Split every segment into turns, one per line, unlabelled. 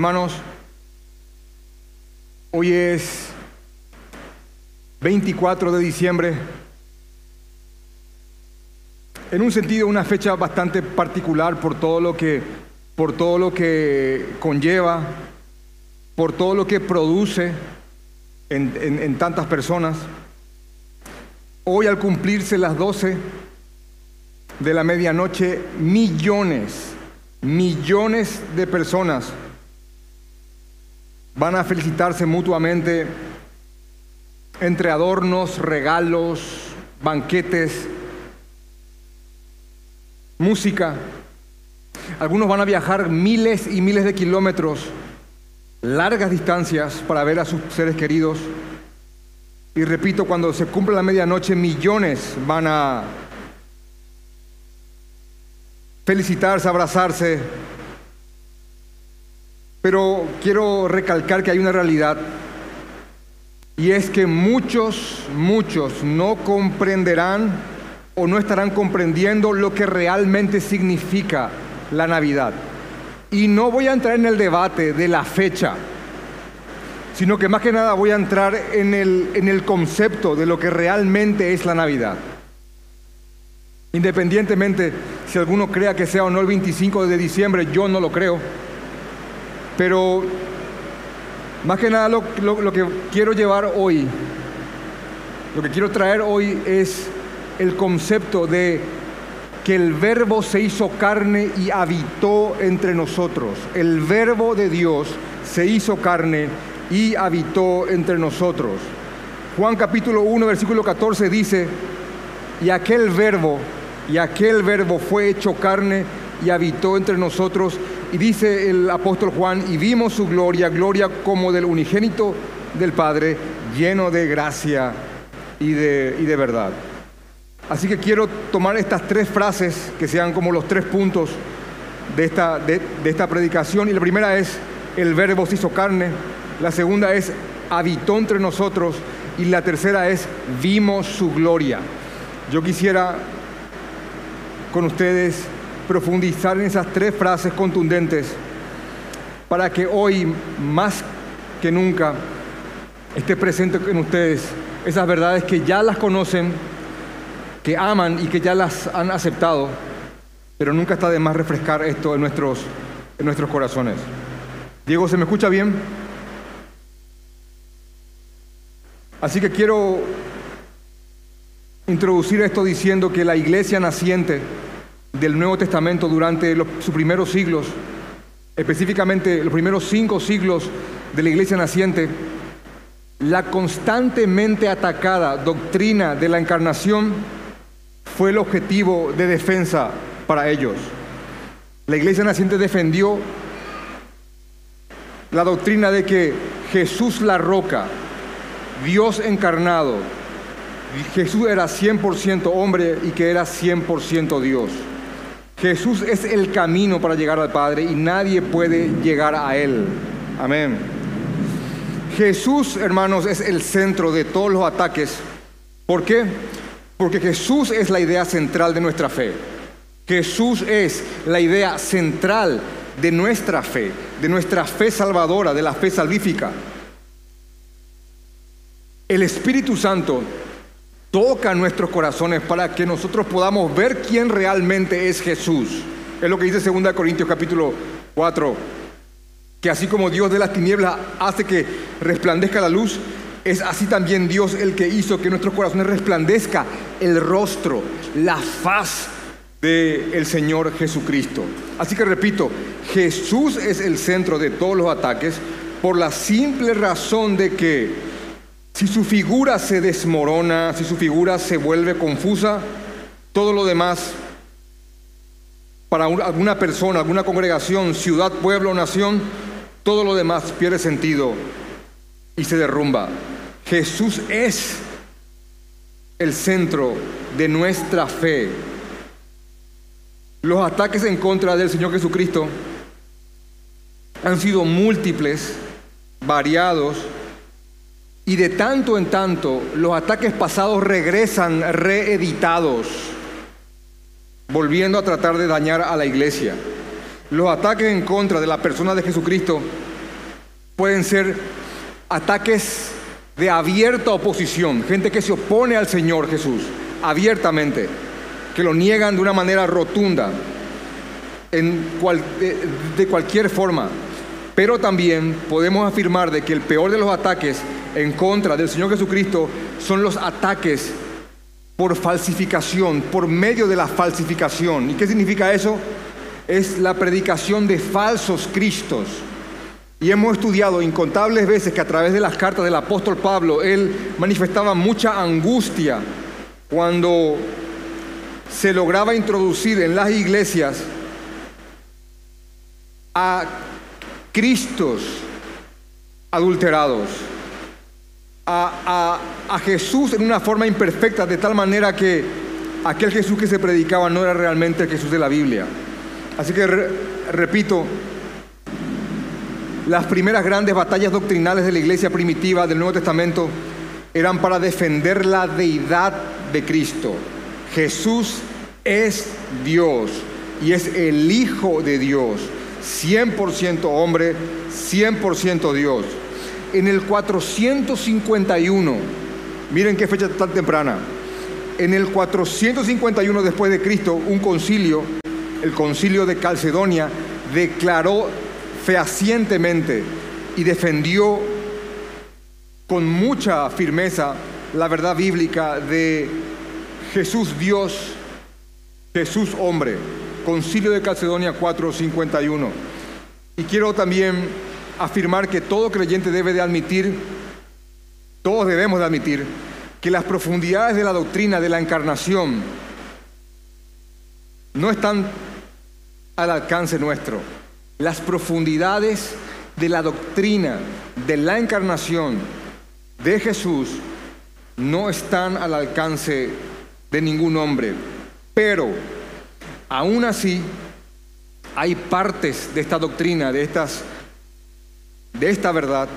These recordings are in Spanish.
Hermanos, hoy es 24 de diciembre. En un sentido, una fecha bastante particular por todo lo que, por todo lo que conlleva, por todo lo que produce en, en tantas personas. Hoy al cumplirse las 12 de la medianoche, millones, millones de personas van a felicitarse mutuamente entre adornos, regalos, banquetes, música. Algunos van a viajar miles y miles de kilómetros, largas distancias para ver a sus seres queridos. Y repito, cuando se cumple la medianoche, millones van a felicitarse, abrazarse. Pero quiero recalcar que hay una realidad y es que muchos, muchos no comprenderán o no estarán comprendiendo lo que realmente significa la Navidad. Y no voy a entrar en el debate de la fecha, sino que más que nada voy a entrar en el, en el concepto de lo que realmente es la Navidad. Independientemente si alguno crea que sea o no el 25 de diciembre, yo no lo creo. Pero más que nada lo, que quiero llevar hoy, lo que quiero traer hoy es el concepto de que el verbo se hizo carne y habitó entre nosotros. El verbo de Dios se hizo carne y habitó entre nosotros. Juan capítulo 1, versículo 14 dice, y aquel verbo y aquel verbo fue hecho carne y habitó entre nosotros. Y dice el apóstol Juan, y vimos su gloria, gloria como del unigénito del Padre, lleno de gracia y de, y de verdad. Así que quiero tomar estas tres frases que sean como los tres puntos de esta, de, de esta predicación. Y la primera es, el verbo se hizo carne. La segunda es, habitó entre nosotros. Y la tercera es, vimos su gloria. Yo quisiera con ustedes profundizar en esas tres frases contundentes para que hoy, más que nunca, esté presente en ustedes esas verdades que ya las conocen, que aman y que ya las han aceptado, pero nunca está de más refrescar esto en nuestros, en nuestros corazones. Diego, ¿se me escucha bien? Así que quiero introducir esto diciendo que la iglesia naciente del Nuevo Testamento durante sus primeros siglos, específicamente los primeros cinco siglos de la iglesia naciente, la constantemente atacada doctrina de la encarnación fue el objetivo de defensa para ellos. La iglesia naciente defendió la doctrina de que Jesús la roca, Dios encarnado, Jesús era 100% hombre y que era 100% Dios. Jesús es el camino para llegar al Padre y nadie puede llegar a Él. Amén. Jesús, hermanos, es el centro de todos los ataques. ¿Por qué? Porque Jesús es la idea central de nuestra fe. Jesús es la idea central de nuestra fe, de nuestra fe salvadora, de la fe salvífica. El Espíritu Santo toca nuestros corazones para que nosotros podamos ver quién realmente es Jesús. Es lo que dice 2 Corintios capítulo 4, que así como Dios de las tinieblas hace que resplandezca la luz, es así también Dios el que hizo que nuestros corazones resplandezca el rostro, la faz del Señor Jesucristo. Así que repito, Jesús es el centro de todos los ataques por la simple razón de que si su figura se desmorona, si su figura se vuelve confusa, todo lo demás para alguna persona, alguna congregación, ciudad, pueblo, nación, todo lo demás pierde sentido y se derrumba. Jesús es el centro de nuestra fe. Los ataques en contra del Señor Jesucristo han sido múltiples, variados, y de tanto en tanto los ataques pasados regresan reeditados, volviendo a tratar de dañar a la iglesia. Los ataques en contra de la persona de Jesucristo pueden ser ataques de abierta oposición, gente que se opone al Señor Jesús abiertamente, que lo niegan de una manera rotunda, en de, cualquier forma. Pero también podemos afirmar de que el peor de los ataques en contra del Señor Jesucristo son los ataques por falsificación, por medio de la falsificación. ¿Y qué significa eso? Es la predicación de falsos cristos. Y hemos estudiado incontables veces que a través de las cartas del apóstol Pablo, él manifestaba mucha angustia cuando se lograba introducir en las iglesias a Cristos adulterados, a, Jesús en una forma imperfecta, de tal manera que aquel Jesús que se predicaba no era realmente el Jesús de la Biblia. Así que repito, las primeras grandes batallas doctrinales de la iglesia primitiva del Nuevo Testamento eran para defender la deidad de Cristo. Jesús es Dios y es el Hijo de Dios, 100% hombre, 100% Dios. En el 451, miren qué fecha tan temprana, en el 451 después de Cristo, un concilio, el concilio de Calcedonia, declaró fehacientemente y defendió con mucha firmeza la verdad bíblica de Jesús Dios, Jesús hombre. Concilio de Calcedonia 4:51. Y quiero también afirmar que todo creyente debe de admitir, todos debemos de admitir, que las profundidades de la doctrina de la encarnación no están al alcance nuestro. Las profundidades de la doctrina de la encarnación de Jesús no están al alcance de ningún hombre. Pero, aún así, hay partes de esta doctrina, de, estas, de esta verdad,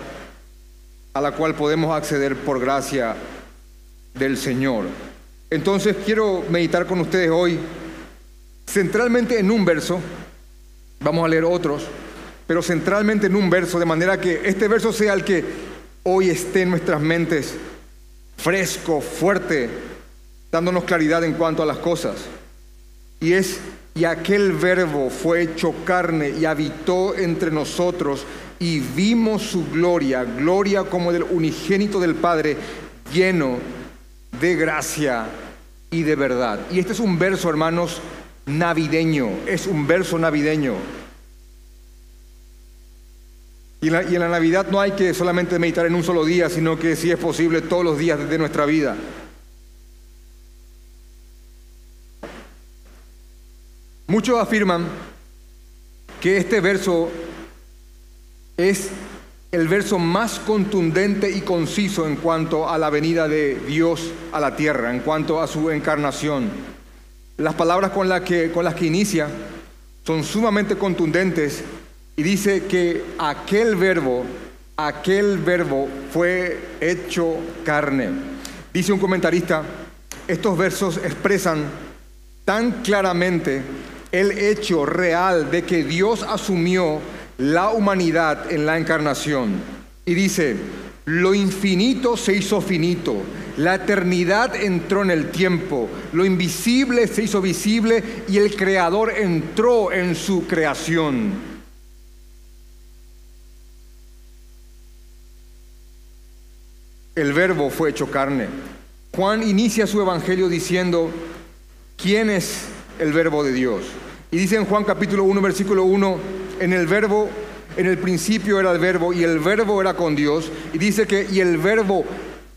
a la cual podemos acceder por gracia del Señor. Entonces quiero meditar con ustedes hoy centralmente en un verso, vamos a leer otros, pero centralmente en un verso, de manera que este verso sea el que hoy esté en nuestras mentes fresco, fuerte, dándonos claridad en cuanto a las cosas. Y es, y aquel verbo fue hecho carne y habitó entre nosotros y vimos su gloria, gloria como del unigénito del Padre, lleno de gracia y de verdad. Y este es un verso, hermanos, navideño, es un verso navideño. Y en, la, Navidad no hay que solamente meditar en un solo día, sino que si es posible todos los días de nuestra vida. Muchos afirman que este verso es el verso más contundente y conciso en cuanto a la venida de Dios a la tierra, en cuanto a su encarnación. Las palabras con, que, con las que inicia son sumamente contundentes y dice que aquel verbo, aquel verbo fue hecho carne. Dice un comentarista, estos versos expresan tan claramente el hecho real de que Dios asumió la humanidad en la encarnación. Y dice, lo infinito se hizo finito, la eternidad entró en el tiempo, lo invisible se hizo visible y el Creador entró en su creación. el verbo fue hecho carne. Juan inicia su evangelio diciendo, ¿quién es el verbo de Dios? Y dice en Juan capítulo 1, versículo 1, en el verbo, en el principio era el verbo y el verbo era con Dios. Y dice que, y el verbo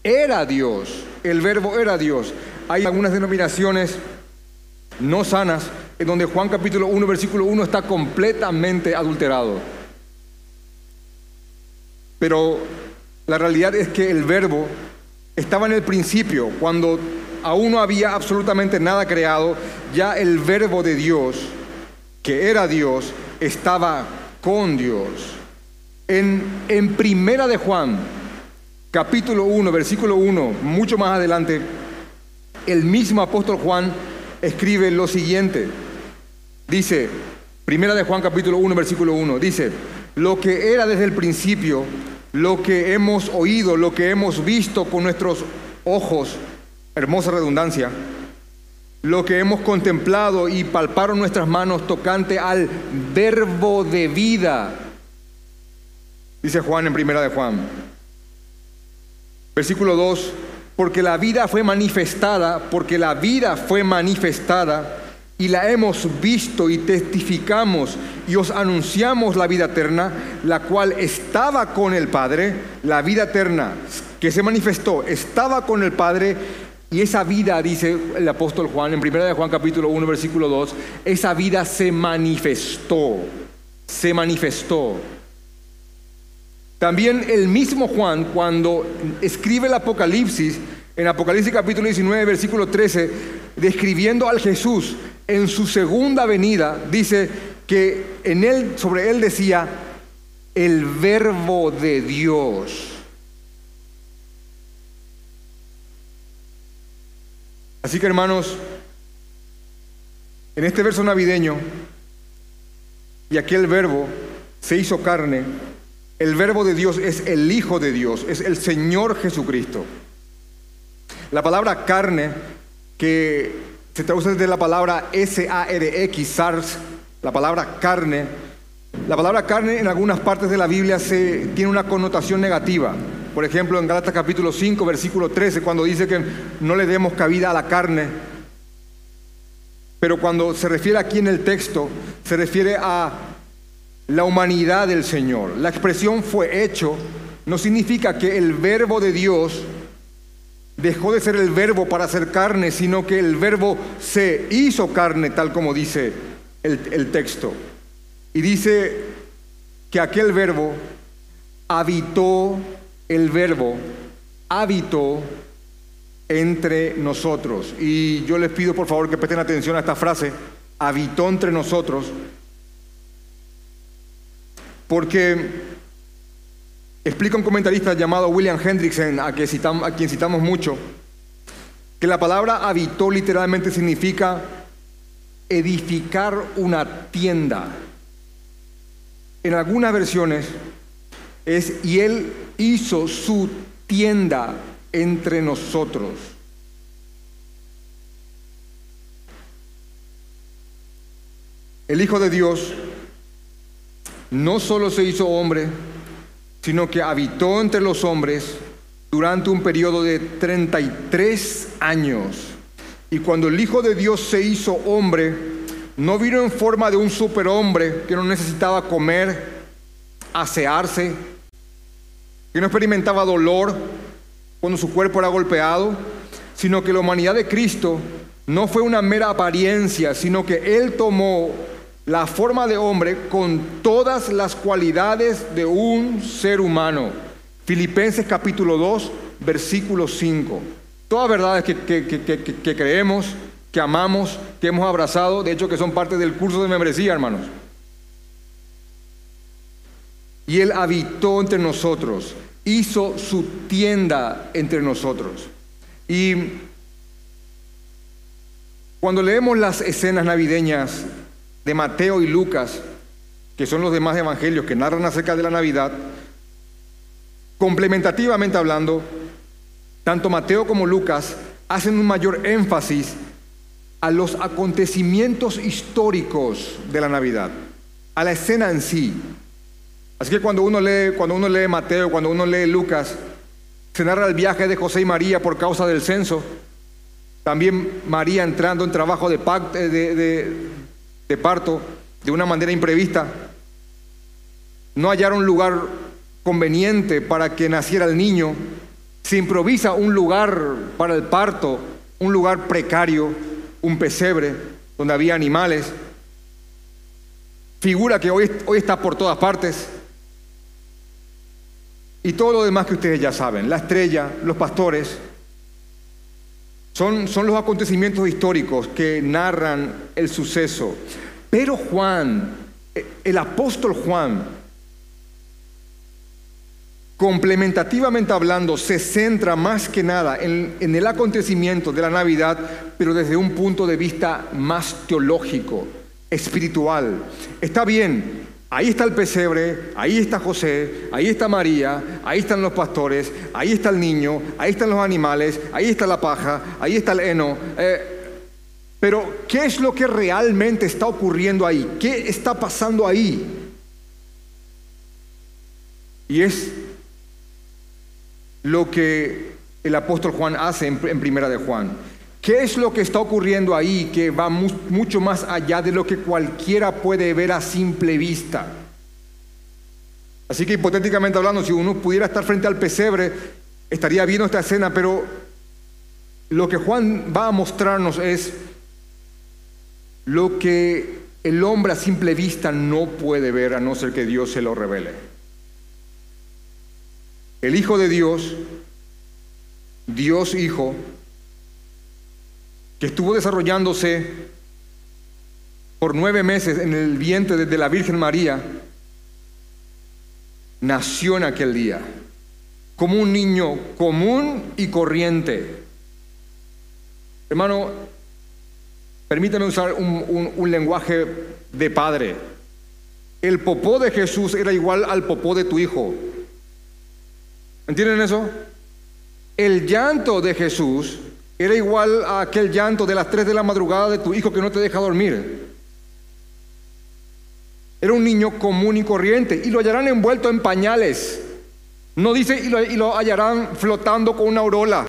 era Dios, el verbo era Dios. Hay algunas denominaciones no sanas en donde Juan capítulo 1, versículo 1 está completamente adulterado. Pero la realidad es que el verbo estaba en el principio, cuando aún no había absolutamente nada creado, ya el verbo de Dios, que era Dios, estaba con Dios. En, en Primera de Juan, capítulo 1, versículo 1, mucho más adelante, el mismo apóstol Juan escribe lo siguiente. Dice, Primera de Juan capítulo 1, versículo 1, dice, lo que era desde el principio, lo que hemos oído, lo que hemos visto con nuestros ojos, hermosa redundancia, lo que hemos contemplado y palparon nuestras manos tocante al verbo de vida, dice Juan en primera de Juan. Versículo 2, porque la vida fue manifestada, porque la vida fue manifestada y la hemos visto y testificamos y os anunciamos la vida eterna, la cual estaba con el Padre, la vida eterna que se manifestó, estaba con el Padre y esa vida, dice el apóstol Juan en 1 de Juan capítulo 1 versículo 2, esa vida se manifestó, se manifestó. También el mismo Juan cuando escribe el Apocalipsis, en Apocalipsis capítulo 19 versículo 13, describiendo al Jesús en su segunda venida, dice que en él, sobre él decía, el verbo de Dios. Así que hermanos, en este verso navideño, y aquel verbo se hizo carne, el verbo de Dios es el Hijo de Dios, es el Señor Jesucristo. La palabra carne, que se traduce de la palabra S-A-R-X, SARS, la palabra carne. La palabra carne en algunas partes de la Biblia se, tiene una connotación negativa. Por ejemplo, en Gálatas capítulo 5, versículo 13, cuando dice que no le demos cabida a la carne. Pero cuando se refiere aquí en el texto, se refiere a la humanidad del Señor. La expresión fue hecho no significa que el verbo de Dios dejó de ser el verbo para hacer carne, sino que el verbo se hizo carne, tal como dice el, texto. Y dice que aquel verbo habitó, el verbo habitó entre nosotros. Y yo les pido por favor que presten atención a esta frase, habitó entre nosotros, porque Explica un comentarista llamado William Hendrickson, a, a quien citamos mucho, que la palabra habitó literalmente significa edificar una tienda. En algunas versiones es, y él hizo su tienda entre nosotros. El Hijo de Dios no solo se hizo hombre, sino que habitó entre los hombres durante un periodo de 33 años. Y cuando el Hijo de Dios se hizo hombre, no vino en forma de un superhombre que no necesitaba comer, asearse, que no experimentaba dolor cuando su cuerpo era golpeado, sino que la humanidad de Cristo no fue una mera apariencia, sino que Él tomó la forma de hombre con todas las cualidades de un ser humano. Filipenses capítulo 2, versículo 5. Todas verdades que, que, creemos, que amamos, que hemos abrazado, de hecho que son parte del curso de membresía, hermanos. Y Él habitó entre nosotros, hizo su tienda entre nosotros. Y cuando leemos las escenas navideñas de Mateo y Lucas, que son los demás evangelios que narran acerca de la Navidad, complementativamente hablando, tanto Mateo como Lucas hacen un mayor énfasis a los acontecimientos históricos de la Navidad, a la escena en sí. Así que cuando uno lee, cuando uno lee Mateo, cuando uno lee Lucas, se narra el viaje de José y María por causa del censo. También María entrando en trabajo de, de, de parto de una manera imprevista. No hallaron lugar conveniente para que naciera el niño. Se improvisa un lugar para el parto, un lugar precario, un pesebre donde había animales. Figura que hoy, hoy está por todas partes. Y todo lo demás que ustedes ya saben, la estrella, los pastores, son, son los acontecimientos históricos que narran el suceso. Pero Juan, el apóstol Juan, complementativamente hablando, se centra más que nada en, en, el acontecimiento de la Navidad, pero desde un punto de vista más teológico, espiritual. Está bien Ahí está el pesebre, ahí está José, ahí está María, ahí están los pastores, ahí está el niño, ahí están los animales, ahí está la paja, ahí está el heno. Eh, pero, ¿qué es lo que realmente está ocurriendo ahí? ¿Qué está pasando ahí? Y es lo que el apóstol Juan hace en, primera de Juan. ¿Qué es lo que está ocurriendo ahí que va mucho más allá de lo que cualquiera puede ver a simple vista? Así que hipotéticamente hablando, si uno pudiera estar frente al pesebre, estaría viendo esta escena, pero lo que Juan va a mostrarnos es lo que el hombre a simple vista no puede ver a no ser que Dios se lo revele. El Hijo de Dios, Dios Hijo, que estuvo desarrollándose por nueve meses en el vientre de la Virgen María, nació en aquel día como un niño común y corriente. Hermano, permítame usar un, un, lenguaje de padre. El popó de Jesús era igual al popó de tu hijo. ¿Entienden eso? El llanto de Jesús era igual a aquel llanto de las 3 de la madrugada de tu hijo que no te deja dormir. Era un niño común y corriente y lo hallarán envuelto en pañales. No dice y lo, y lo hallarán flotando con una aurola.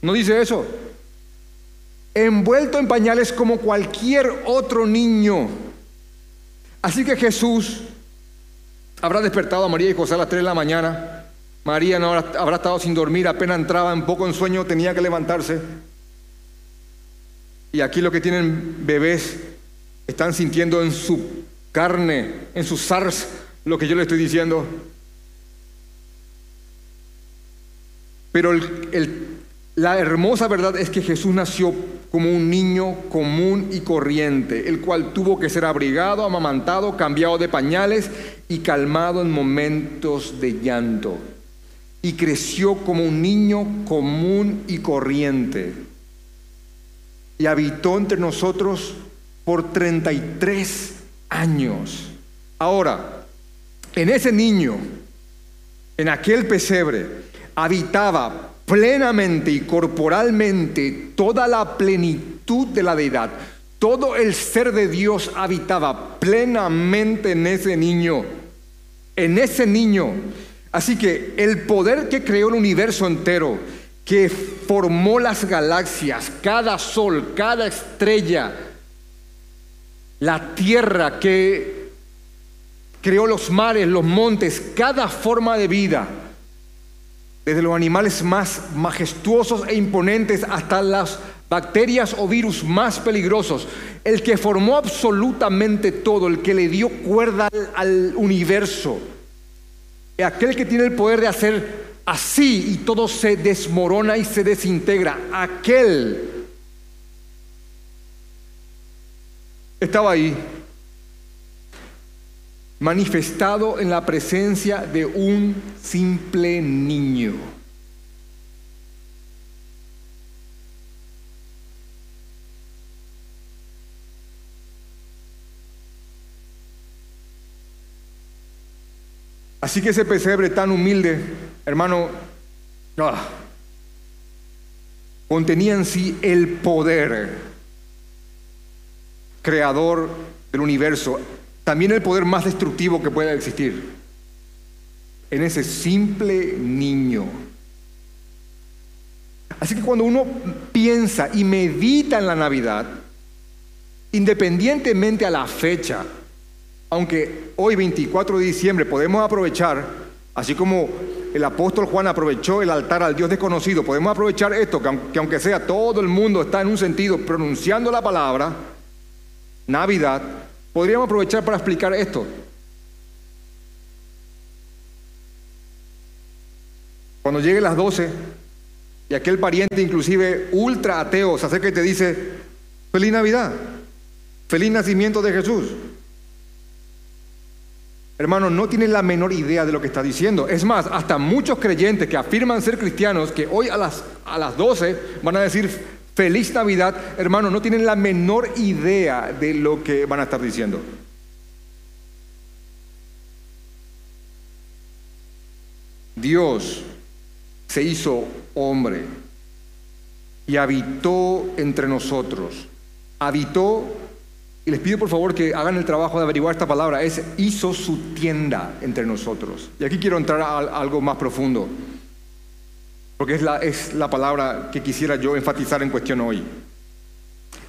No dice eso. Envuelto en pañales como cualquier otro niño. Así que Jesús habrá despertado a María y José a las 3 de la mañana María no habrá, estado sin dormir, apenas entraba un poco en sueño, tenía que levantarse. Y aquí lo que tienen bebés están sintiendo en su carne, en sus SARS, lo que yo le estoy diciendo. Pero la hermosa verdad es que Jesús nació como un niño común y corriente, el cual tuvo que ser abrigado, amamantado, cambiado de pañales y calmado en momentos de llanto y creció como un niño común y corriente. Y habitó entre nosotros por 33 años. Ahora, en ese niño, en aquel pesebre, habitaba plenamente y corporalmente toda la plenitud de la deidad. Todo el ser de Dios habitaba plenamente en ese niño. En ese niño Así que el poder que creó el universo entero, que formó las galaxias, cada sol, cada estrella, la tierra que creó los mares, los montes, cada forma de vida, desde los animales más majestuosos e imponentes hasta las bacterias o virus más peligrosos, el que formó absolutamente todo, el que le dio cuerda al, universo, aquel que tiene el poder de hacer así y todo se desmorona y se desintegra, aquel estaba ahí, manifestado en la presencia de un simple niño. Así que ese pesebre tan humilde, hermano, ah, contenía en sí el poder creador del universo, también el poder más destructivo que pueda existir, en ese simple niño. Así que cuando uno piensa y medita en la Navidad, independientemente a la fecha, aunque hoy 24 de diciembre podemos aprovechar, así como el apóstol Juan aprovechó el altar al Dios desconocido, podemos aprovechar esto, que aunque sea todo el mundo está en un sentido pronunciando la palabra, Navidad, podríamos aprovechar para explicar esto. Cuando llegue las 12 y aquel pariente inclusive ultra ateo se acerca y te dice, feliz Navidad, feliz nacimiento de Jesús. Hermano, no tienes la menor idea de lo que está diciendo. Es más, hasta muchos creyentes que afirman ser cristianos, que hoy a las, a las 12 van a decir feliz Navidad, hermano, no tienen la menor idea de lo que van a estar diciendo. Dios se hizo hombre y habitó entre nosotros. Habitó y les pido por favor que hagan el trabajo de averiguar esta palabra, es hizo su tienda entre nosotros. Y aquí quiero entrar a algo más profundo, porque es la, es la palabra que quisiera yo enfatizar en cuestión hoy.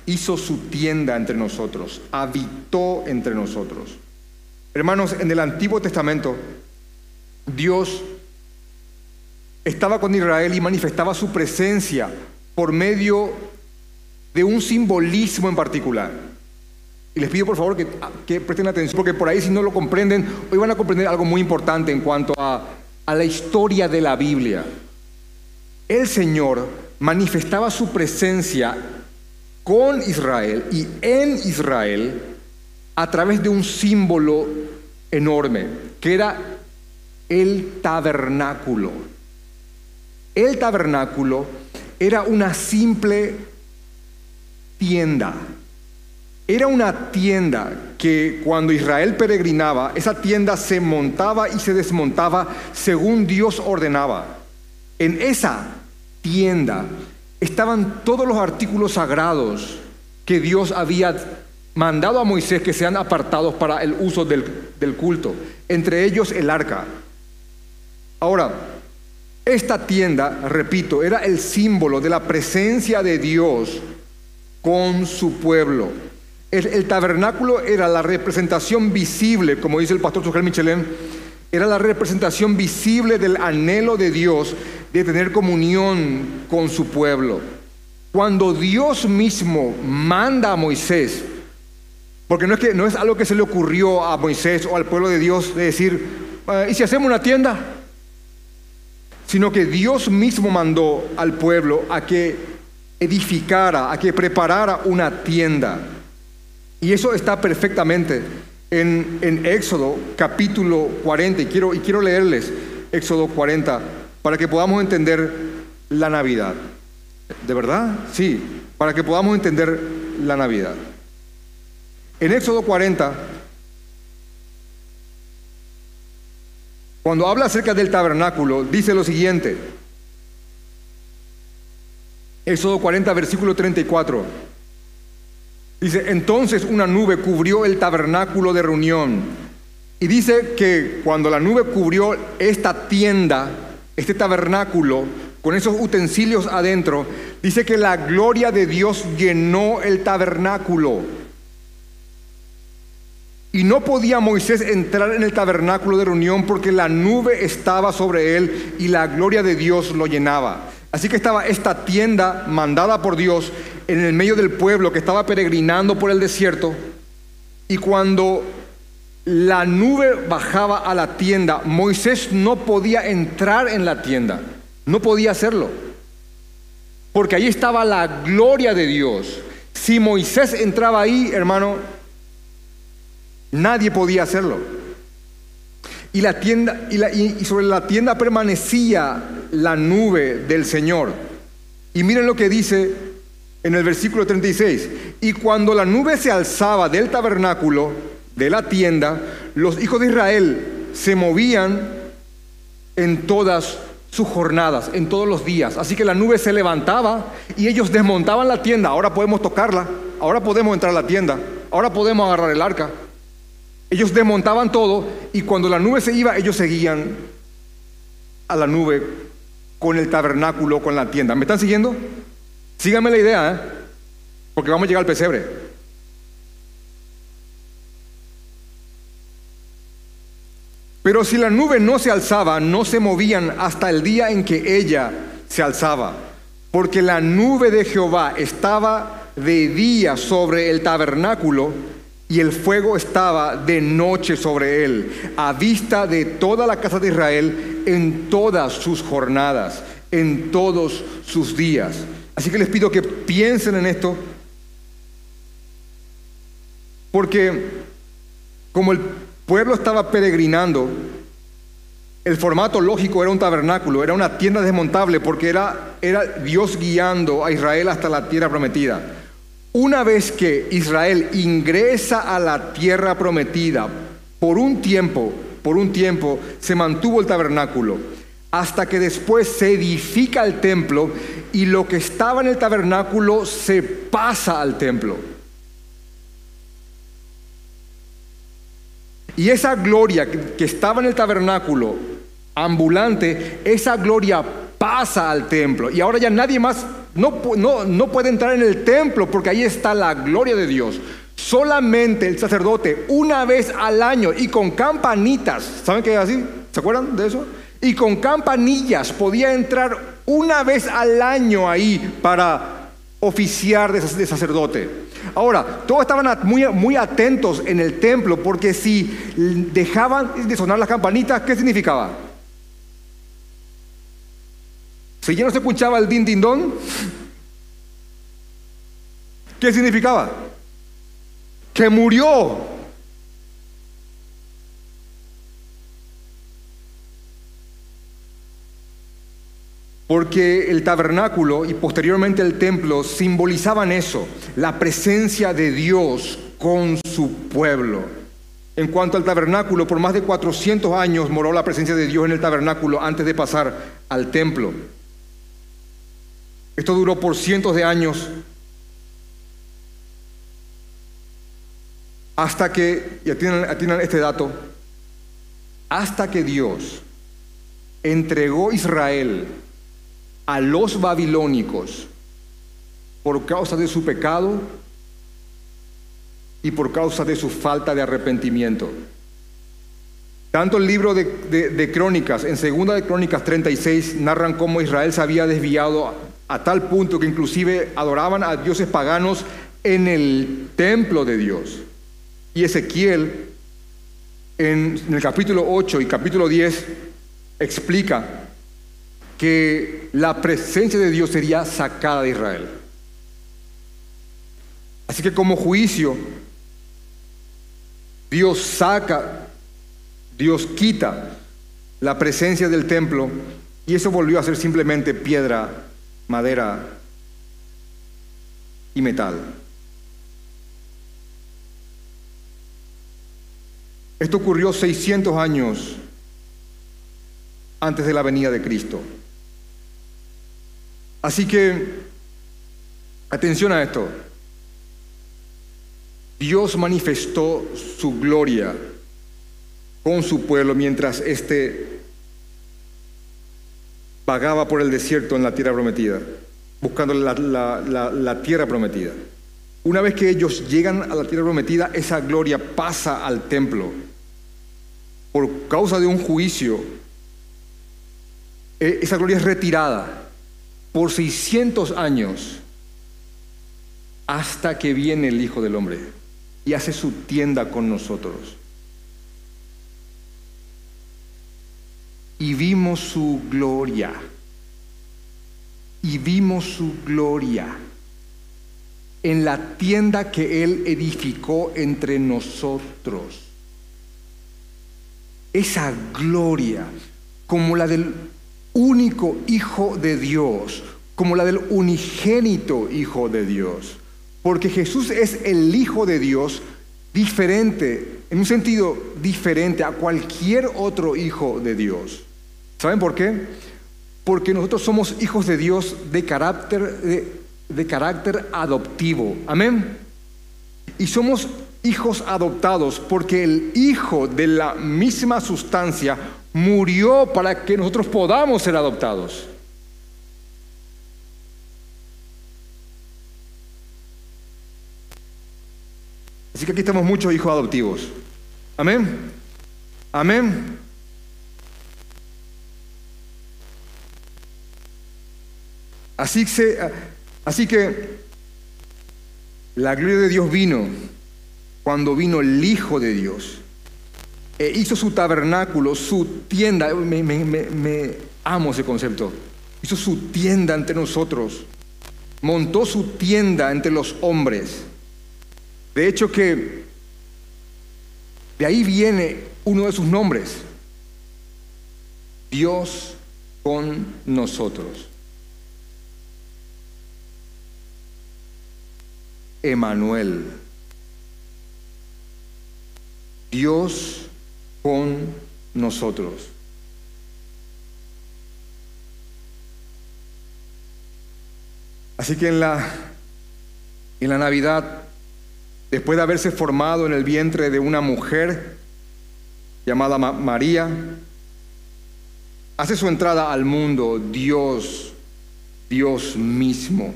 Hizo su tienda entre nosotros, habitó entre nosotros. Hermanos, en el Antiguo Testamento, Dios estaba con Israel y manifestaba su presencia por medio de un simbolismo en particular. Y les pido por favor que, presten atención, porque por ahí si no lo comprenden, hoy van a comprender algo muy importante en cuanto a, a la historia de la Biblia. El Señor manifestaba su presencia con Israel y en Israel a través de un símbolo enorme, que era el tabernáculo. El tabernáculo era una simple tienda. Era una tienda que cuando Israel peregrinaba, esa tienda se montaba y se desmontaba según Dios ordenaba. En esa tienda estaban todos los artículos sagrados que Dios había mandado a Moisés que sean apartados para el uso del, del culto, entre ellos el arca. Ahora, esta tienda, repito, era el símbolo de la presencia de Dios con su pueblo. El, tabernáculo era la representación visible, como dice el pastor Sujel Michelén, era la representación visible del anhelo de Dios de tener comunión con su pueblo. Cuando Dios mismo manda a Moisés, porque no es, que, no es algo que se le ocurrió a Moisés o al pueblo de Dios de decir, ah, ¿y si hacemos una tienda? sino que Dios mismo mandó al pueblo a que edificara, a que preparara una tienda. Y eso está perfectamente en, Éxodo capítulo 40, y quiero, y quiero leerles Éxodo 40 para que podamos entender la Navidad. ¿De verdad? Sí, para que podamos entender la Navidad. En Éxodo 40 Cuando habla acerca del tabernáculo, dice lo siguiente. Éxodo 40, versículo 34. Dice, entonces una nube cubrió el tabernáculo de reunión. Y dice que cuando la nube cubrió esta tienda, este tabernáculo, con esos utensilios adentro, dice que la gloria de Dios llenó el tabernáculo. Y no podía Moisés entrar en el tabernáculo de reunión porque la nube estaba sobre él y la gloria de Dios lo llenaba. Así que estaba esta tienda mandada por Dios en el medio del pueblo que estaba peregrinando por el desierto. Y cuando la nube bajaba a la tienda, Moisés no podía entrar en la tienda. No podía hacerlo. Porque ahí estaba la gloria de Dios. Si Moisés entraba ahí, hermano, Nadie podía hacerlo. Y, la tienda, y, sobre la tienda permanecía la nube del Señor. Y miren lo que dice en el versículo 36. Y cuando la nube se alzaba del tabernáculo, de la tienda, los hijos de Israel se movían en todas sus jornadas, en todos los días. Así que la nube se levantaba y ellos desmontaban la tienda. Ahora podemos tocarla, ahora podemos entrar a la tienda, ahora podemos agarrar el arca. Ellos desmontaban todo y cuando la nube se iba, ellos seguían a la nube con el tabernáculo, con la tienda. ¿Me están siguiendo? Síganme la idea, ¿eh? porque vamos a llegar al pesebre. Pero si la nube no se alzaba, no se movían hasta el día en que ella se alzaba, porque la nube de Jehová estaba de día sobre el tabernáculo y el fuego estaba de noche sobre él, a vista de toda la casa de Israel en todas sus jornadas, en todos sus días. Así que les pido que piensen en esto, porque como el pueblo estaba peregrinando, el formato lógico era un tabernáculo, era una tienda desmontable, porque era, era Dios guiando a Israel hasta la tierra prometida. Una vez que Israel ingresa a la tierra prometida, por un tiempo, por un tiempo se mantuvo el tabernáculo. Hasta que después se edifica el templo y lo que estaba en el tabernáculo se pasa al templo. Y esa gloria que estaba en el tabernáculo ambulante, esa gloria pasa al templo. Y ahora ya nadie más no, no, no puede entrar en el templo porque ahí está la gloria de Dios. Solamente el sacerdote una vez al año y con campanitas, ¿saben qué es así? ¿Se acuerdan de eso? Y con campanillas podía entrar una vez al año ahí para oficiar de sacerdote. Ahora, todos estaban muy, muy atentos en el templo porque si dejaban de sonar las campanitas, ¿qué significaba? Si ya no se escuchaba el din din don, ¿qué significaba? Que murió. Porque el tabernáculo y posteriormente el templo simbolizaban eso, la presencia de Dios con su pueblo. En cuanto al tabernáculo, por más de 400 años moró la presencia de Dios en el tabernáculo antes de pasar al templo. Esto duró por cientos de años hasta que, y atiendan, este dato, hasta que Dios entregó Israel a los babilónicos por causa de su pecado y por causa de su falta de arrepentimiento. Tanto el libro de, Crónicas, en segunda de Crónicas 36, narran cómo Israel se había desviado a tal punto que inclusive adoraban a dioses paganos en el templo de Dios. Y Ezequiel, en, en el capítulo 8 y capítulo 10, explica que la presencia de Dios sería sacada de Israel. Así que como juicio, Dios saca, Dios quita la presencia del templo y eso volvió a ser simplemente piedra, madera y metal. Esto ocurrió 600 años antes de la venida de Cristo. Así que, atención a esto. Dios manifestó su gloria con su pueblo mientras éste vagaba por el desierto en la tierra prometida, buscando la, la, tierra prometida. Una vez que ellos llegan a la tierra prometida, esa gloria pasa al templo. Por causa de un juicio, e, esa gloria es retirada por 600 años hasta que viene el Hijo del Hombre y hace su tienda con nosotros. Y vimos su gloria. Y vimos su gloria en la tienda que Él edificó entre nosotros. Esa gloria, como la del único Hijo de Dios, como la del unigénito Hijo de Dios. Porque Jesús es el Hijo de Dios diferente, en un sentido diferente a cualquier otro Hijo de Dios. ¿Saben por qué? Porque nosotros somos hijos de Dios de carácter, de, carácter adoptivo. Amén. Y somos hijos adoptados porque el Hijo de la misma sustancia murió para que nosotros podamos ser adoptados. Así que aquí estamos muchos hijos adoptivos. Amén. Amén. Así, así que la gloria de Dios vino cuando vino el Hijo de Dios. E hizo su tabernáculo, su tienda. Me, me amo ese concepto. Hizo su tienda entre nosotros. Montó su tienda entre los hombres. De hecho que de ahí viene uno de sus nombres. Dios con nosotros. Emanuel. Dios con nosotros. Así que en la, en la Navidad, después de haberse formado en el vientre de una mujer llamada María, hace su entrada al mundo Dios, Dios mismo.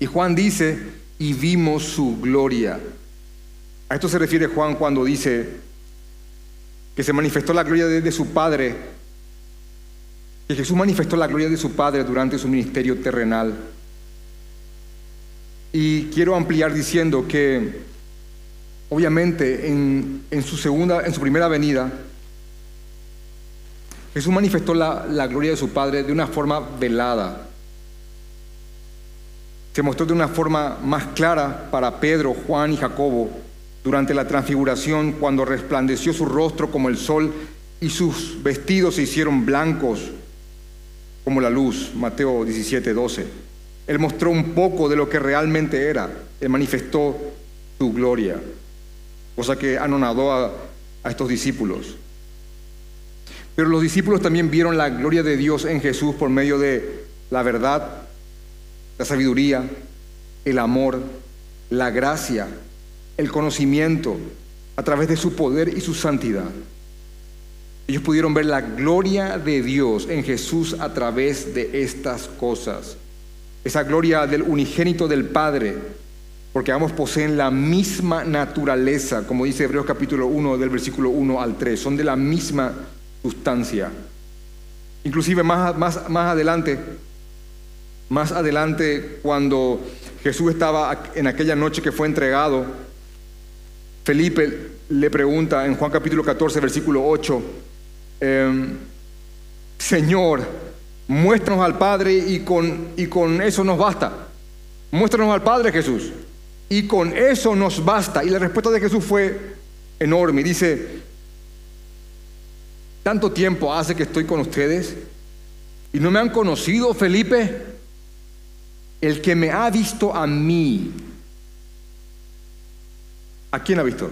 Y Juan dice, y vimos su gloria. A esto se refiere Juan cuando dice, que se manifestó la gloria de, su Padre, que Jesús manifestó la gloria de su Padre durante su ministerio terrenal. Y quiero ampliar diciendo que, obviamente, en, en su segunda, en su primera venida, Jesús manifestó la, la gloria de su Padre de una forma velada. Se mostró de una forma más clara para Pedro, Juan y Jacobo durante la transfiguración, cuando resplandeció su rostro como el sol y sus vestidos se hicieron blancos como la luz. Mateo 17, 12. Él mostró un poco de lo que realmente era. Él manifestó su gloria, cosa que anonadó a, a estos discípulos. Pero los discípulos también vieron la gloria de Dios en Jesús por medio de la verdad, la sabiduría, el amor, la gracia, el conocimiento, a través de su poder y su santidad. Ellos pudieron ver la gloria de Dios en Jesús a través de estas cosas. Esa gloria del unigénito del Padre, porque ambos poseen la misma naturaleza, como dice Hebreos capítulo 1 del versículo 1 al 3, son de la misma sustancia. Inclusive más, más, más adelante, más adelante cuando Jesús estaba en aquella noche que fue entregado, Felipe le pregunta en Juan capítulo 14, versículo 8, em, Señor, muéstranos al Padre y con, y con eso nos basta. Muéstranos al Padre Jesús. Y con eso nos basta. Y la respuesta de Jesús fue enorme. Dice, tanto tiempo hace que estoy con ustedes y no me han conocido, Felipe. El que me ha visto a mí, ¿a quién ha visto?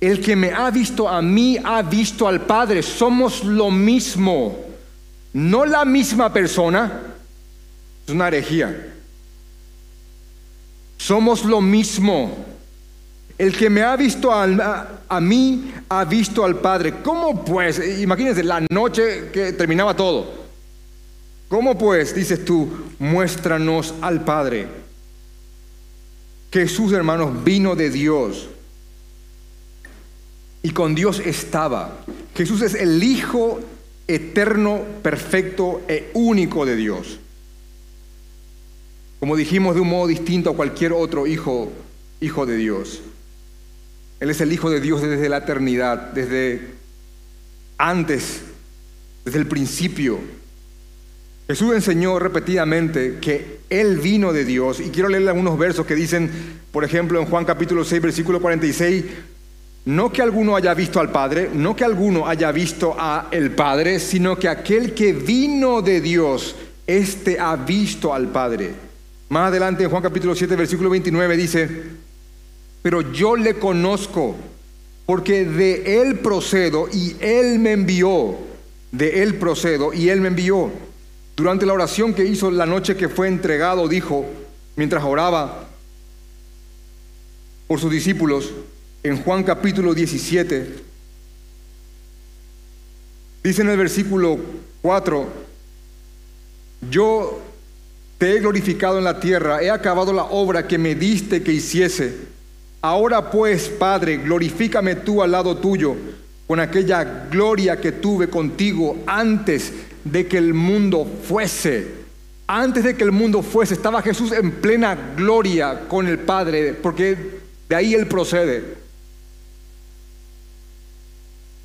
El que me ha visto a mí ha visto al Padre. Somos lo mismo, no la misma persona. Es una herejía. Somos lo mismo. El que me ha visto a, a, mí ha visto al Padre. ¿Cómo pues? Imagínense la noche que terminaba todo. ¿Cómo pues, dices tú, muéstranos al Padre? Jesús, hermanos, vino de Dios y con Dios estaba. Jesús es el Hijo eterno, perfecto e único de Dios. Como dijimos de un modo distinto a cualquier otro hijo, hijo de Dios. Él es el Hijo de Dios desde la eternidad, desde antes, desde el principio. Jesús enseñó repetidamente que Él vino de Dios. Y quiero leerle algunos versos que dicen, por ejemplo, en Juan capítulo 6, versículo 46, no que alguno haya visto al Padre, no que alguno haya visto a el Padre, sino que aquel que vino de Dios, éste ha visto al Padre. Más adelante en Juan capítulo 7, versículo 29 dice, pero yo le conozco, porque de él procedo y él me envió, de él procedo y él me envió. Durante la oración que hizo la noche que fue entregado, dijo, mientras oraba por sus discípulos, en Juan capítulo 17, dice en el versículo 4, yo te he glorificado en la tierra, he acabado la obra que me diste que hiciese. Ahora pues, Padre, glorifícame tú al lado tuyo con aquella gloria que tuve contigo antes de que el mundo fuese. Antes de que el mundo fuese, estaba Jesús en plena gloria con el Padre, porque de ahí Él procede.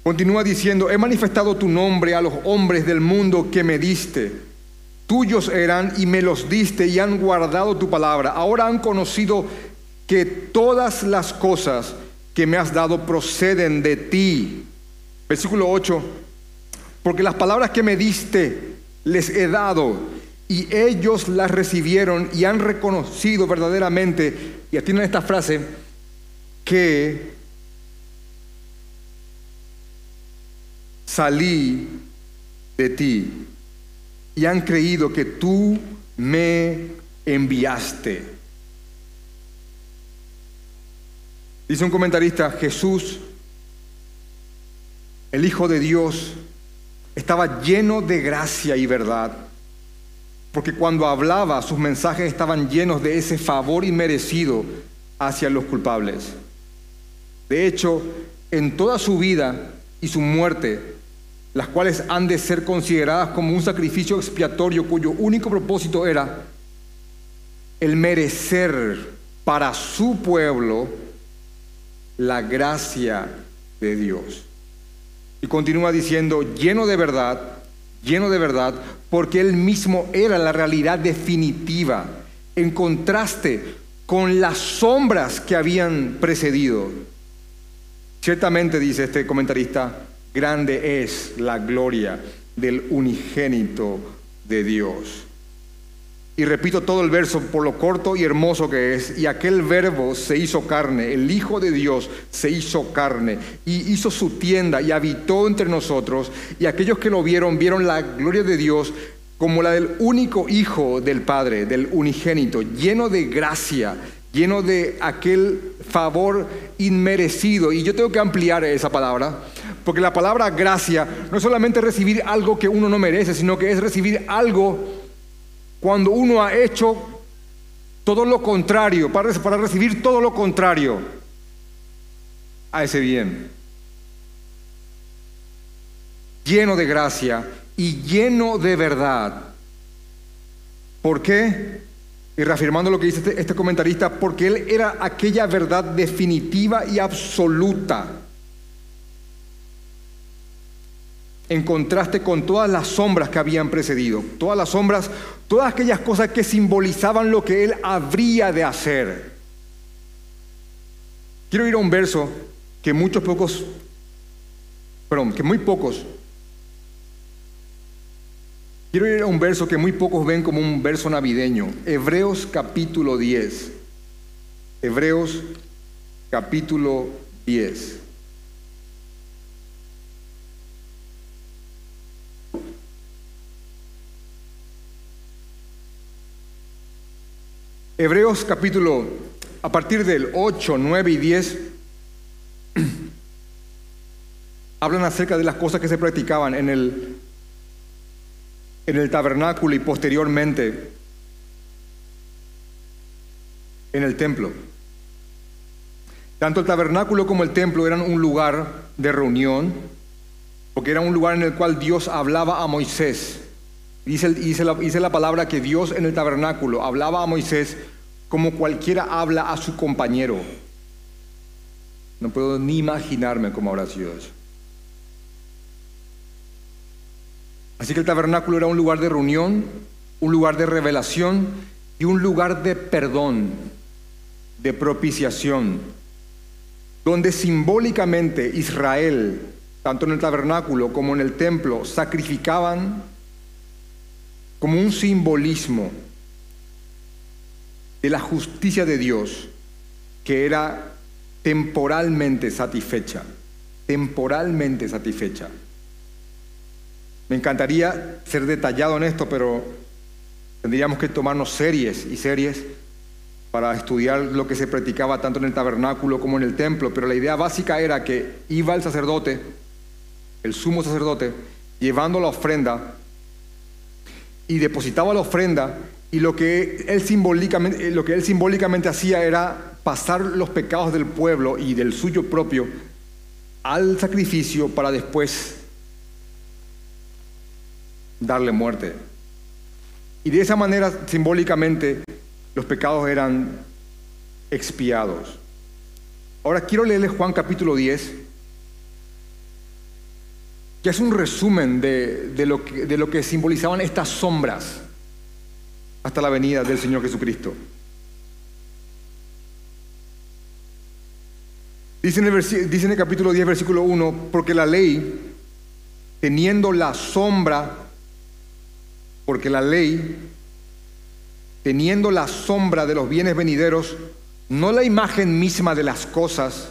Continúa diciendo, he manifestado tu nombre a los hombres del mundo que me diste. Tuyos eran y me los diste y han guardado tu palabra. Ahora han conocido que todas las cosas que me has dado proceden de ti. Versículo 8 porque las palabras que me diste les he dado y ellos las recibieron y han reconocido verdaderamente, y tienen esta frase, que salí de ti y han creído que tú me enviaste. Dice un comentarista, Jesús, el Hijo de Dios, estaba lleno de gracia y verdad, porque cuando hablaba sus mensajes estaban llenos de ese favor inmerecido hacia los culpables. De hecho, en toda su vida y su muerte, las cuales han de ser consideradas como un sacrificio expiatorio cuyo único propósito era el merecer para su pueblo la gracia de Dios. Y continúa diciendo, lleno de verdad, lleno de verdad, porque él mismo era la realidad definitiva, en contraste con las sombras que habían precedido. Ciertamente, dice este comentarista, grande es la gloria del unigénito de Dios. Y repito todo el verso por lo corto y hermoso que es. Y aquel verbo se hizo carne, el Hijo de Dios se hizo carne y hizo su tienda y habitó entre nosotros. Y aquellos que lo vieron vieron la gloria de Dios como la del único Hijo del Padre, del unigénito, lleno de gracia, lleno de aquel favor inmerecido. Y yo tengo que ampliar esa palabra, porque la palabra gracia no es solamente recibir algo que uno no merece, sino que es recibir algo cuando uno ha hecho todo lo contrario, para, recibir todo lo contrario a ese bien. Lleno de gracia y lleno de verdad. ¿Por qué? Y reafirmando lo que dice este, este comentarista, porque él era aquella verdad definitiva y absoluta en contraste con todas las sombras que habían precedido, todas las sombras, todas aquellas cosas que simbolizaban lo que él habría de hacer. Quiero ir a un verso que muchos pocos, perdón, que muy pocos, quiero ir a un verso que muy pocos ven como un verso navideño, Hebreos capítulo 10, Hebreos capítulo 10. Hebreos capítulo, a partir del 8, 9 y 10, hablan acerca de las cosas que se practicaban en el, en el tabernáculo y posteriormente en el templo. Tanto el tabernáculo como el templo eran un lugar de reunión, porque era un lugar en el cual Dios hablaba a Moisés. Dice, la, la palabra que Dios en el tabernáculo hablaba a Moisés como cualquiera habla a su compañero. No puedo ni imaginarme cómo habrá sido eso. Así que el tabernáculo era un lugar de reunión, un lugar de revelación y un lugar de perdón, de propiciación, donde simbólicamente Israel, tanto en el tabernáculo como en el templo, sacrificaban como un simbolismo de la justicia de Dios que era temporalmente satisfecha, temporalmente satisfecha. Me encantaría ser detallado en esto, pero tendríamos que tomarnos series y series para estudiar lo que se practicaba tanto en el tabernáculo como en el templo, pero la idea básica era que iba el sacerdote, el sumo sacerdote, llevando la ofrenda y depositaba la ofrenda y lo que él simbólicamente, eh, lo que él simbólicamente hacía era pasar los pecados del pueblo y del suyo propio al sacrificio para después darle muerte. Y de esa manera simbólicamente los pecados eran expiados. Ahora quiero leerles Juan capítulo 10 que es un resumen de, lo que, de lo que simbolizaban estas sombras hasta la venida del Señor Jesucristo. Dice en, el dice en el capítulo 10, versículo 1, porque la ley, teniendo la sombra, porque la ley, teniendo la sombra de los bienes venideros, no la imagen misma de las cosas,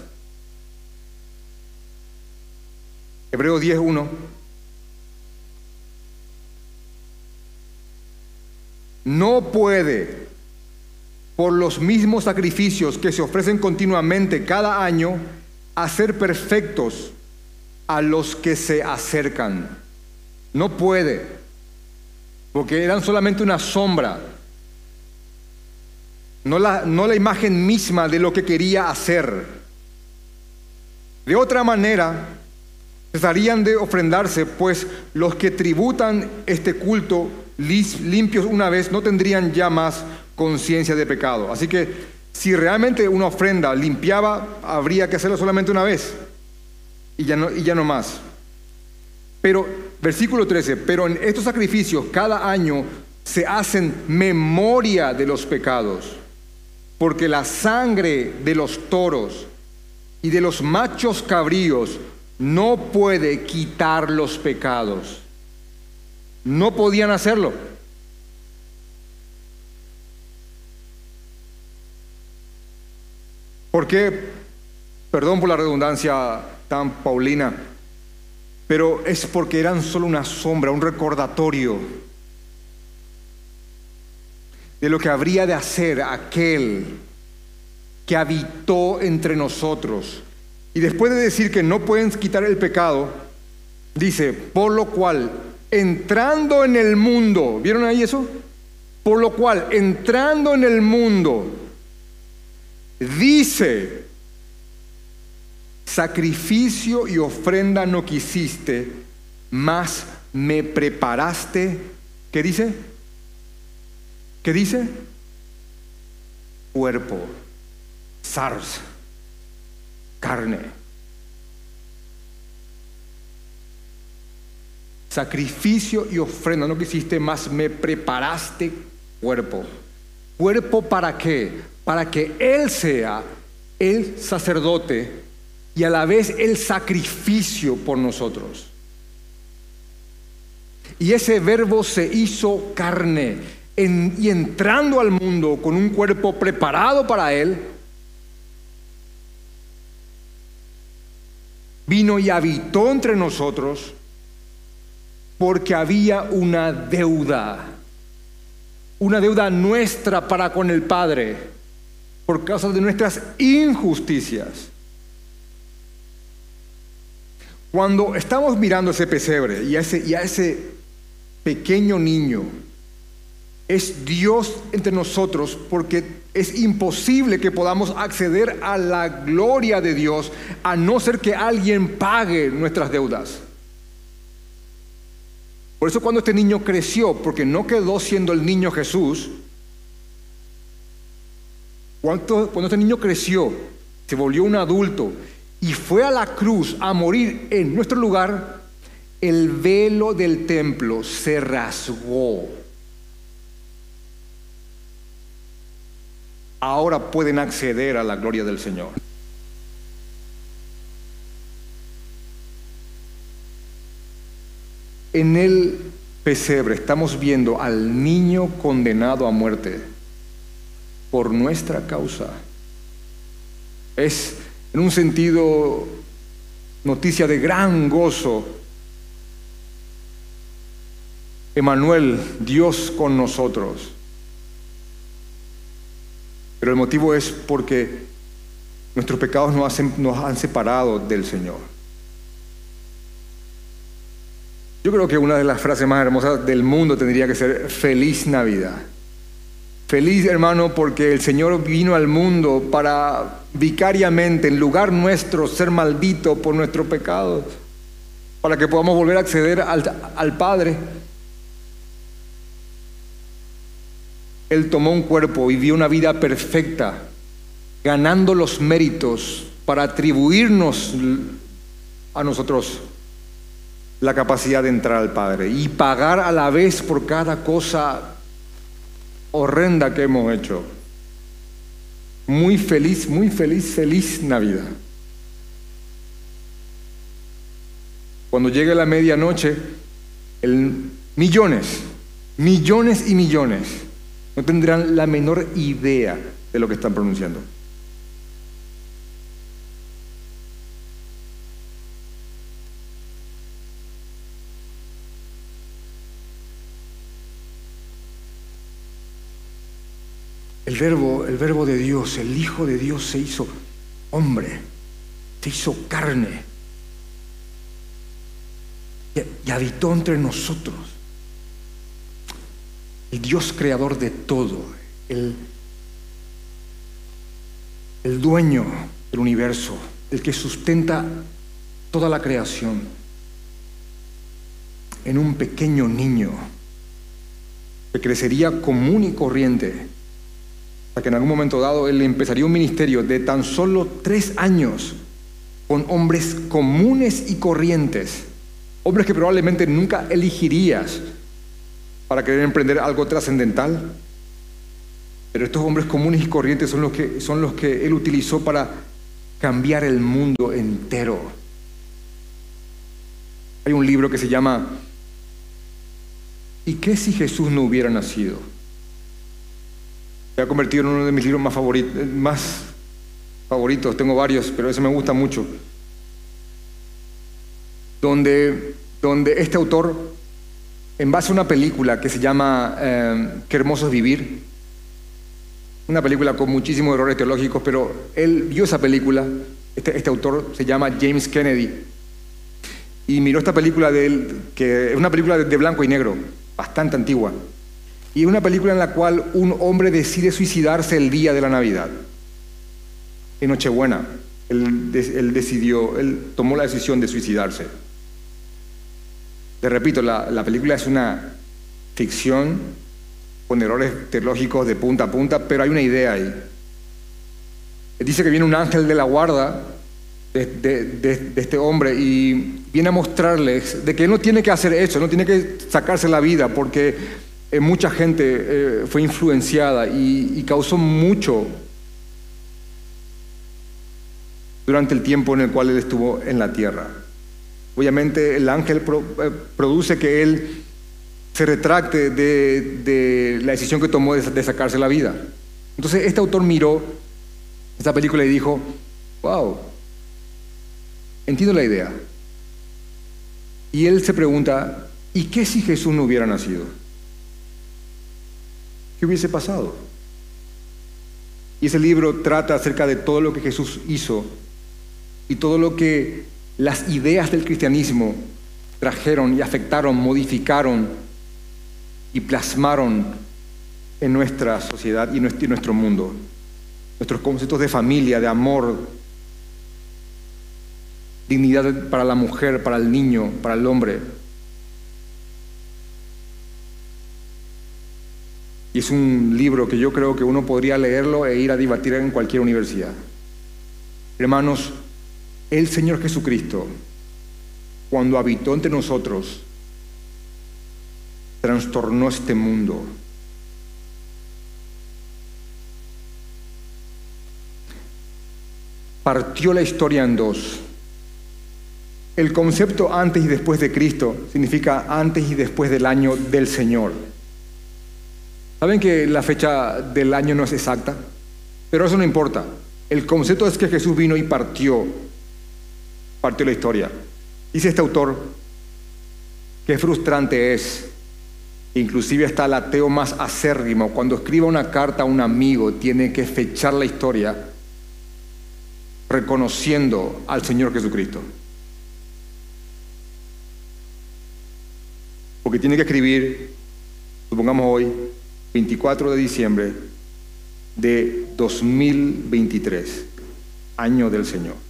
Hebreos 10.1. No puede por los mismos sacrificios que se ofrecen continuamente cada año, hacer perfectos a los que se acercan. No puede, porque eran solamente una sombra, no la, no la imagen misma de lo que quería hacer. De otra manera, cesarían de ofrendarse, pues los que tributan este culto limpios una vez no tendrían ya más conciencia de pecado. Así que si realmente una ofrenda limpiaba, habría que hacerlo solamente una vez y ya no, y ya no más. Pero, versículo 13, pero en estos sacrificios cada año se hacen memoria de los pecados, porque la sangre de los toros y de los machos cabríos no puede quitar los pecados. No podían hacerlo. ¿Por qué? Perdón por la redundancia tan paulina, pero es porque eran solo una sombra, un recordatorio de lo que habría de hacer aquel que habitó entre nosotros. Y después de decir que no pueden quitar el pecado, dice, por lo cual, entrando en el mundo, ¿vieron ahí eso? Por lo cual, entrando en el mundo, dice, sacrificio y ofrenda no quisiste, mas me preparaste, ¿qué dice? ¿Qué dice? Cuerpo, SARS, carne. Sacrificio y ofrenda no quisiste, mas me preparaste cuerpo. ¿Cuerpo para qué? Para que Él sea el sacerdote y a la vez el sacrificio por nosotros. Y ese verbo se hizo carne y entrando al mundo con un cuerpo preparado para Él, vino y habitó entre nosotros porque había una deuda, una deuda nuestra para con el Padre por causa de nuestras injusticias. Cuando estamos mirando ese pesebre y a ese, y a ese pequeño niño, es Dios entre nosotros porque es imposible que podamos acceder a la gloria de Dios a no ser que alguien pague nuestras deudas. Por eso cuando este niño creció, porque no quedó siendo el niño Jesús, cuando, este niño creció, se volvió un adulto y fue a la cruz a morir en nuestro lugar, el velo del templo se rasgó. Ahora pueden acceder a la gloria del Señor. En el pesebre estamos viendo al niño condenado a muerte por nuestra causa. Es en un sentido noticia de gran gozo. Emanuel, Dios con nosotros. Pero el motivo es porque nuestros pecados nos, han separado del Señor. Yo creo que una de las frases más hermosas del mundo tendría que ser feliz Navidad. Feliz hermano porque el Señor vino al mundo para vicariamente, en lugar nuestro, ser maldito por nuestro pecado, para que podamos volver a acceder al Padre. Él tomó un cuerpo y vivió una vida perfecta, ganando los méritos para atribuirnos a nosotros la capacidad de entrar al Padre y pagar a la vez por cada cosa horrenda que hemos hecho. Muy feliz, muy feliz, feliz Navidad. Cuando llegue la medianoche, millones, millones y millones no tendrán la menor idea de lo que están pronunciando. el verbo, el verbo de Dios, el Hijo de Dios se hizo hombre, se hizo carne y, y habitó entre nosotros. El Dios creador de todo, el, el dueño del universo, el que sustenta toda la creación, en un pequeño niño que crecería común y corriente, hasta que en algún momento dado él empezaría un ministerio de tan solo tres años con hombres comunes y corrientes, hombres que probablemente nunca elegirías para querer emprender algo trascendental. Pero estos hombres comunes y corrientes son los que, son los que él utilizó para cambiar el mundo entero. Hay un libro que se llama ¿Y qué si Jesús no hubiera nacido? Se ha convertido en uno de mis libros más favoritos, más favoritos. Tengo varios, pero ese me gusta mucho. Donde, donde este autor, en base a una película que se llama eh, Qué hermoso es vivir, una película con muchísimos errores teológicos, pero él vio esa película, este, este autor se llama James Kennedy, y miró esta película de él, que es una película de blanco y negro, bastante antigua. Y es una película en la cual un hombre decide suicidarse el día de la Navidad, en Nochebuena. Él, decidió, él tomó la decisión de suicidarse. Te repito, la, la película es una ficción con errores teológicos de punta a punta, pero hay una idea ahí. Dice que viene un ángel de la guarda de, de, este hombre y viene a mostrarles de que no tiene que hacer eso, no tiene que sacarse la vida, porque eh, mucha gente eh, fue influenciada y, causó mucho durante el tiempo en el cual él estuvo en la tierra. Obviamente el ángel eh, produce que él se retracte de, la decisión que tomó de, de sacarse la vida. Entonces este autor miró esta película y dijo, wow, entiendo la idea. Y él se pregunta, ¿y qué si Jesús no hubiera nacido? ¿Qué hubiese pasado? Y ese libro trata acerca de todo lo que Jesús hizo y todo lo que las ideas del cristianismo trajeron y afectaron, modificaron y plasmaron en nuestra sociedad y nuestro mundo. Nuestros conceptos de familia, de amor, dignidad para la mujer, para el niño, para el hombre. Y es un libro que yo creo que uno podría leerlo e ir a debatir en cualquier universidad. Hermanos, el Señor Jesucristo, cuando habitó entre nosotros, trastornó este mundo. Partió la historia en dos. El concepto antes y después de Cristo significa antes y después del año del Señor. ¿Saben que la fecha del año no es exacta? Pero eso no importa. El concepto es que Jesús vino y partió, partió la historia. Dice este autor, qué frustrante es, inclusive hasta el ateo más acérrimo, cuando escriba una carta a un amigo, tiene que fechar la historia reconociendo al Señor Jesucristo. porque tiene que escribir, supongamos hoy, 24 de diciembre de 2023, año del Señor.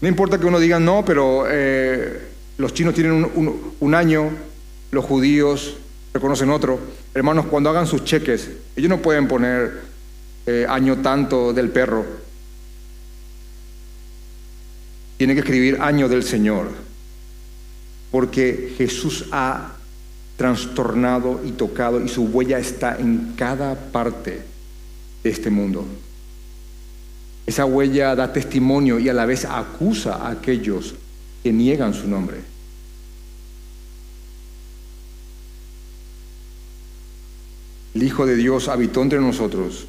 No importa que uno diga, no, pero eh, los chinos tienen un, año, los judíos reconocen otro. Hermanos, cuando hagan sus cheques, ellos no pueden poner eh, año tanto del perro. Tienen que escribir año del Señor porque Jesús ha trastornado y tocado y su huella está en cada parte de este mundo. Esa huella da testimonio y a la vez acusa a aquellos que niegan su nombre. El Hijo de Dios habitó entre nosotros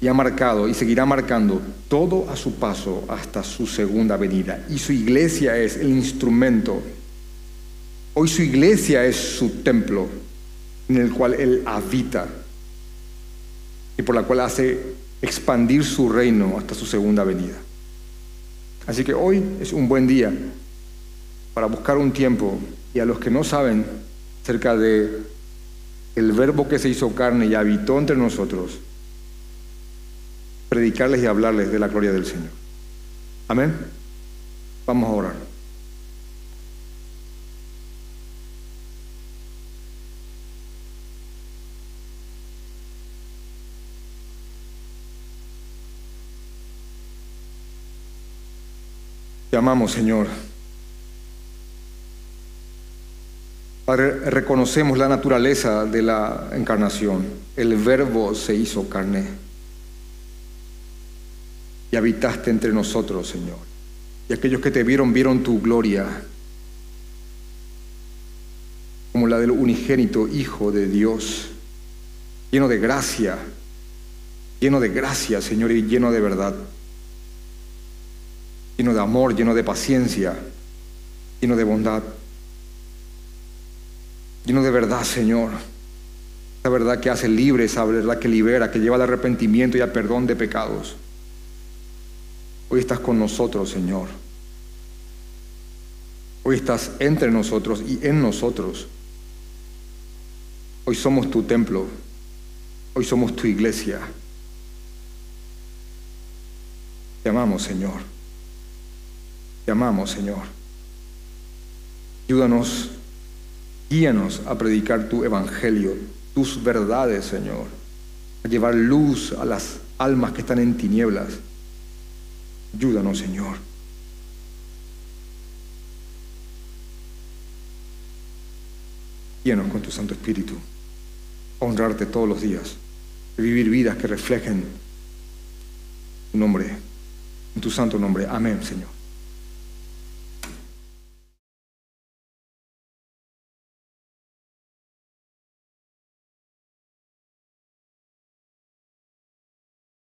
y ha marcado y seguirá marcando todo a su paso hasta su segunda venida. Y su iglesia es el instrumento. Hoy su iglesia es su templo en el cual Él habita y por la cual hace expandir su reino hasta su segunda venida. Así que hoy es un buen día para buscar un tiempo y a los que no saben acerca de el verbo que se hizo carne y habitó entre nosotros, predicarles y hablarles de la gloria del Señor. Amén. Vamos a orar. Te amamos, Señor. Padre, reconocemos la naturaleza de la encarnación. El verbo se hizo carne y habitaste entre nosotros, Señor. Y aquellos que te vieron vieron tu gloria como la del unigénito Hijo de Dios, lleno de gracia, lleno de gracia, Señor, y lleno de verdad lleno de amor, lleno de paciencia, lleno de bondad, lleno de verdad, Señor. Esa verdad que hace libre, esa verdad que libera, que lleva al arrepentimiento y al perdón de pecados. Hoy estás con nosotros, Señor. Hoy estás entre nosotros y en nosotros. Hoy somos tu templo. Hoy somos tu iglesia. Te amamos, Señor. Te amamos, Señor. Ayúdanos, guíanos a predicar tu evangelio, tus verdades, Señor, a llevar luz a las almas que están en tinieblas. Ayúdanos, Señor. Guíanos con tu Santo Espíritu, a honrarte todos los días, a vivir vidas que reflejen tu nombre, en tu santo nombre. Amén, Señor.